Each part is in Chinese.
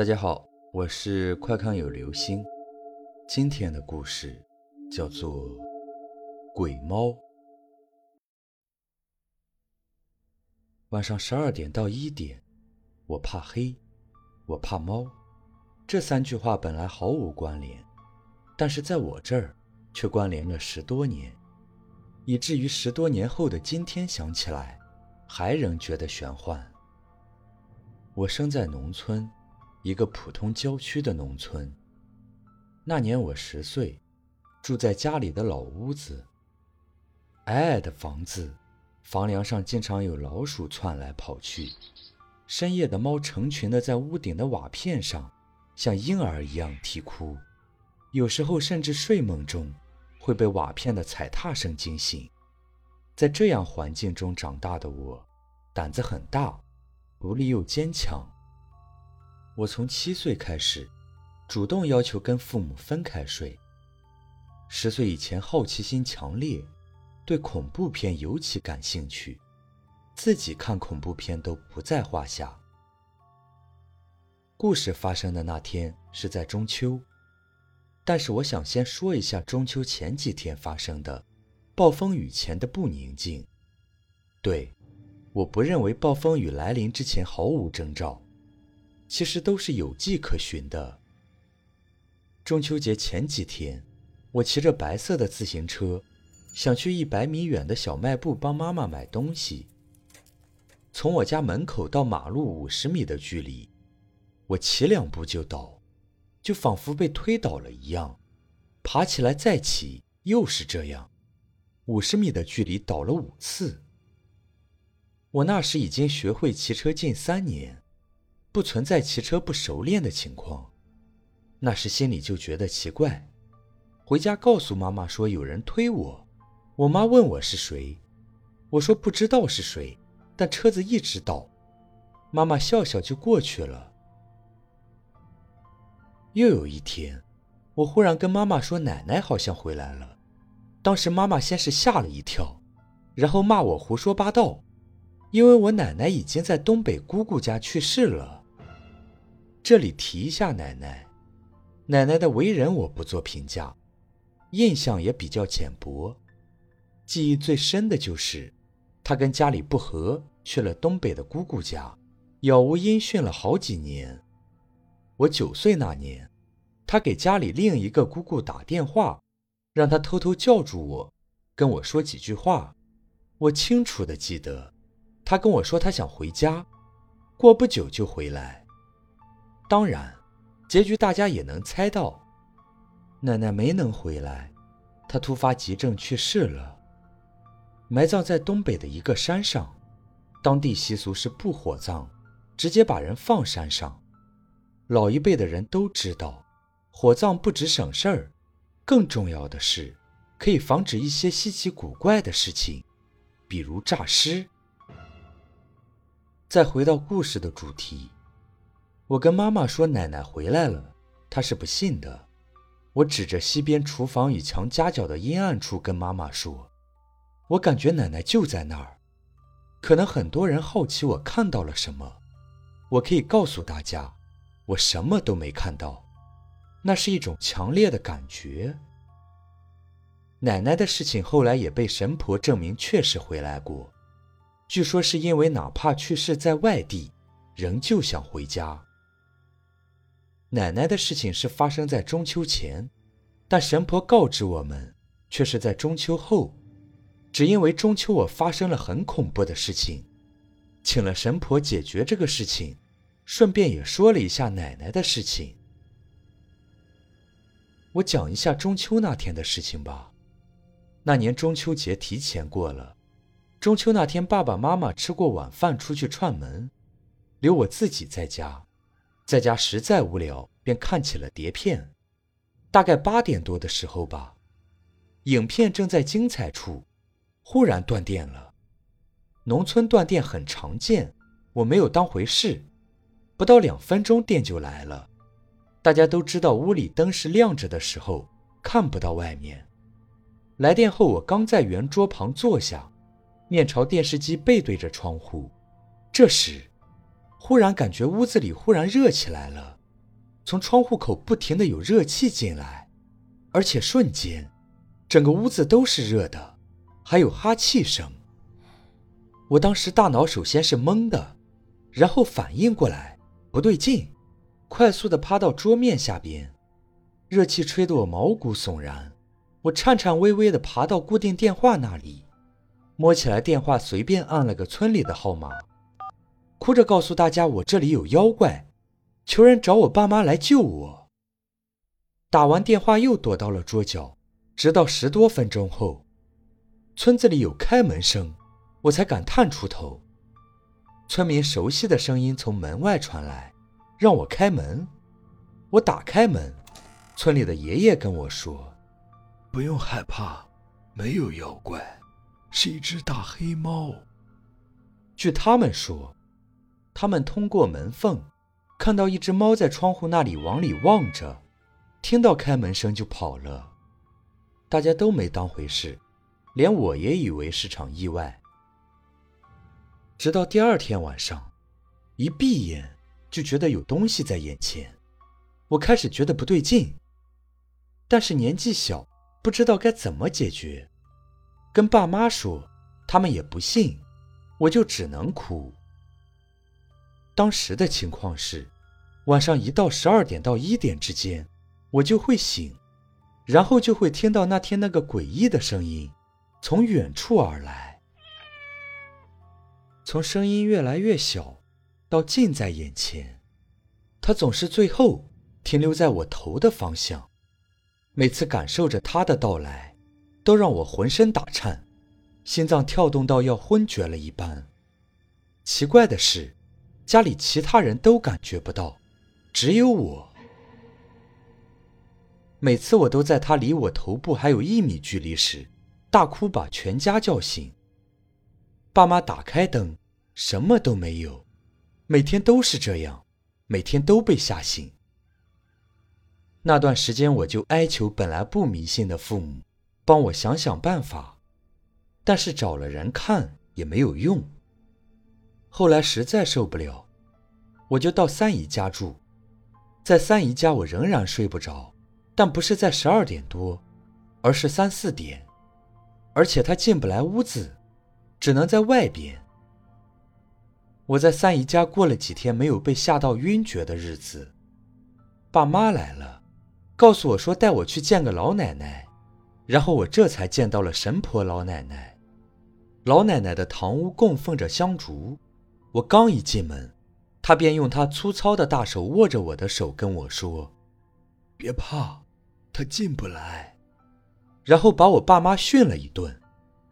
大家好，我是快看有流星。今天的故事叫做《鬼猫》。晚上十二点到一点，我怕黑，我怕猫。这三句话本来毫无关联，但是在我这儿却关联了十多年，以至于十多年后的今天想起来，还仍觉得玄幻。我生在农村。一个普通郊区的农村。那年我十岁，住在家里的老屋子。矮矮的房子，房梁上经常有老鼠窜来跑去。深夜的猫成群的在屋顶的瓦片上，像婴儿一样啼哭。有时候甚至睡梦中，会被瓦片的踩踏声惊醒。在这样环境中长大的我，胆子很大，独立又坚强。我从七岁开始，主动要求跟父母分开睡。十岁以前，好奇心强烈，对恐怖片尤其感兴趣，自己看恐怖片都不在话下。故事发生的那天是在中秋，但是我想先说一下中秋前几天发生的暴风雨前的不宁静。对，我不认为暴风雨来临之前毫无征兆。其实都是有迹可循的。中秋节前几天，我骑着白色的自行车，想去一百米远的小卖部帮妈妈买东西。从我家门口到马路五十米的距离，我骑两步就倒，就仿佛被推倒了一样，爬起来再骑又是这样，五十米的距离倒了五次。我那时已经学会骑车近三年。不存在骑车不熟练的情况，那时心里就觉得奇怪。回家告诉妈妈说有人推我，我妈问我是谁，我说不知道是谁，但车子一直倒。妈妈笑笑就过去了。又有一天，我忽然跟妈妈说奶奶好像回来了，当时妈妈先是吓了一跳，然后骂我胡说八道，因为我奶奶已经在东北姑姑家去世了。这里提一下奶奶，奶奶的为人我不做评价，印象也比较浅薄，记忆最深的就是，她跟家里不和，去了东北的姑姑家，杳无音讯了好几年。我九岁那年，她给家里另一个姑姑打电话，让她偷偷叫住我，跟我说几句话。我清楚的记得，她跟我说她想回家，过不久就回来。当然，结局大家也能猜到，奶奶没能回来，她突发急症去世了，埋葬在东北的一个山上。当地习俗是不火葬，直接把人放山上。老一辈的人都知道，火葬不止省事儿，更重要的是可以防止一些稀奇古怪的事情，比如诈尸。再回到故事的主题。我跟妈妈说奶奶回来了，她是不信的。我指着西边厨房与墙夹角的阴暗处跟妈妈说：“我感觉奶奶就在那儿。”可能很多人好奇我看到了什么，我可以告诉大家，我什么都没看到，那是一种强烈的感觉。奶奶的事情后来也被神婆证明确实回来过，据说是因为哪怕去世在外地，仍旧想回家。奶奶的事情是发生在中秋前，但神婆告知我们，却是在中秋后。只因为中秋我发生了很恐怖的事情，请了神婆解决这个事情，顺便也说了一下奶奶的事情。我讲一下中秋那天的事情吧。那年中秋节提前过了，中秋那天爸爸妈妈吃过晚饭出去串门，留我自己在家。在家实在无聊，便看起了碟片。大概八点多的时候吧，影片正在精彩处，忽然断电了。农村断电很常见，我没有当回事。不到两分钟，电就来了。大家都知道，屋里灯是亮着的时候，看不到外面。来电后，我刚在圆桌旁坐下，面朝电视机，背对着窗户。这时。忽然感觉屋子里忽然热起来了，从窗户口不停的有热气进来，而且瞬间，整个屋子都是热的，还有哈气声。我当时大脑首先是懵的，然后反应过来不对劲，快速的趴到桌面下边，热气吹得我毛骨悚然，我颤颤巍巍的爬到固定电话那里，摸起来电话随便按了个村里的号码，哭着告诉大家我这里有妖怪。求人找我爸妈来救我。打完电话又躲到了桌角，直到十多分钟后，村子里有开门声，我才敢探出头。村民熟悉的声音从门外传来，让我开门。我打开门，村里的爷爷跟我说：“不用害怕，没有妖怪，是一只大黑猫。”据他们说，他们通过门缝。看到一只猫在窗户那里往里望着，听到开门声就跑了。大家都没当回事，连我也以为是场意外。直到第二天晚上，一闭眼就觉得有东西在眼前，我开始觉得不对劲。但是年纪小，不知道该怎么解决，跟爸妈说，他们也不信，我就只能哭。当时的情况是，晚上一到十二点到一点之间，我就会醒，然后就会听到那天那个诡异的声音从远处而来，从声音越来越小到近在眼前，它总是最后停留在我头的方向。每次感受着它的到来，都让我浑身打颤，心脏跳动到要昏厥了一般。奇怪的是。家里其他人都感觉不到，只有我。每次我都在他离我头部还有一米距离时，大哭把全家叫醒。爸妈打开灯，什么都没有。每天都是这样，每天都被吓醒。那段时间，我就哀求本来不迷信的父母，帮我想想办法，但是找了人看也没有用。后来实在受不了，我就到三姨家住。在三姨家，我仍然睡不着，但不是在十二点多，而是三四点，而且她进不来屋子，只能在外边。我在三姨家过了几天没有被吓到晕厥的日子。爸妈来了，告诉我说带我去见个老奶奶，然后我这才见到了神婆老奶奶。老奶奶的堂屋供奉着香烛。我刚一进门，他便用他粗糙的大手握着我的手，跟我说：“别怕，他进不来。”然后把我爸妈训了一顿，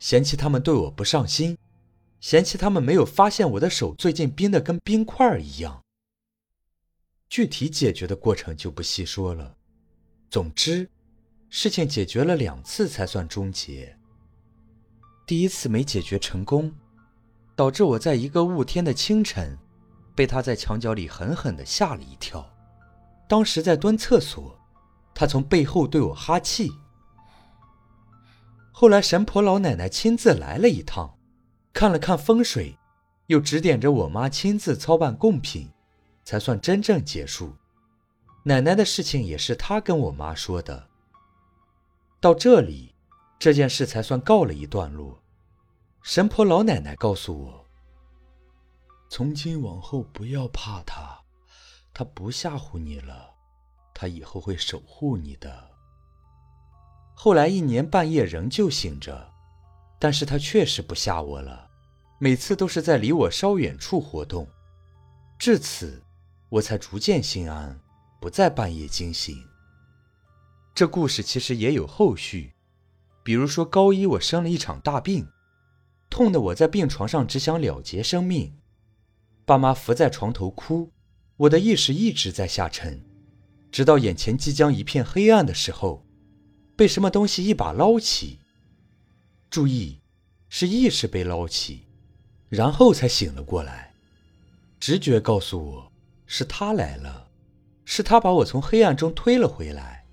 嫌弃他们对我不上心，嫌弃他们没有发现我的手最近冰得跟冰块一样。具体解决的过程就不细说了。总之，事情解决了两次才算终结。第一次没解决成功。导致我在一个雾天的清晨，被他在墙角里狠狠地吓了一跳。当时在蹲厕所，他从背后对我哈气。后来神婆老奶奶亲自来了一趟，看了看风水，又指点着我妈亲自操办贡品，才算真正结束。奶奶的事情也是她跟我妈说的。到这里，这件事才算告了一段落。神婆老奶奶告诉我：“从今往后不要怕他，他不吓唬你了，他以后会守护你的。”后来一年半夜仍旧醒着，但是他确实不吓我了，每次都是在离我稍远处活动。至此，我才逐渐心安，不再半夜惊醒。这故事其实也有后续，比如说高一我生了一场大病。痛得我在病床上只想了结生命，爸妈伏在床头哭，我的意识一直在下沉，直到眼前即将一片黑暗的时候，被什么东西一把捞起。注意，是意识被捞起，然后才醒了过来。直觉告诉我，是他来了，是他把我从黑暗中推了回来。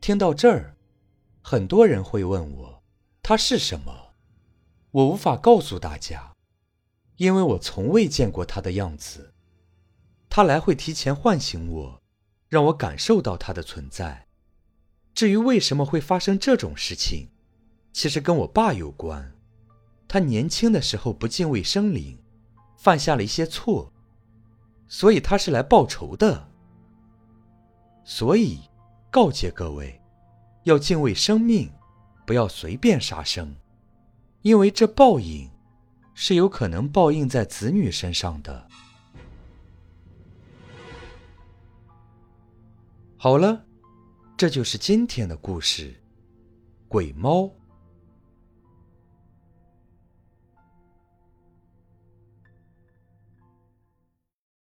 听到这儿，很多人会问我，他是什么？我无法告诉大家，因为我从未见过他的样子。他来会提前唤醒我，让我感受到他的存在。至于为什么会发生这种事情，其实跟我爸有关。他年轻的时候不敬畏生灵，犯下了一些错，所以他是来报仇的。所以，告诫各位，要敬畏生命，不要随便杀生，因为这报应是有可能报应在子女身上的。好了，这就是今天的故事，《鬼猫》。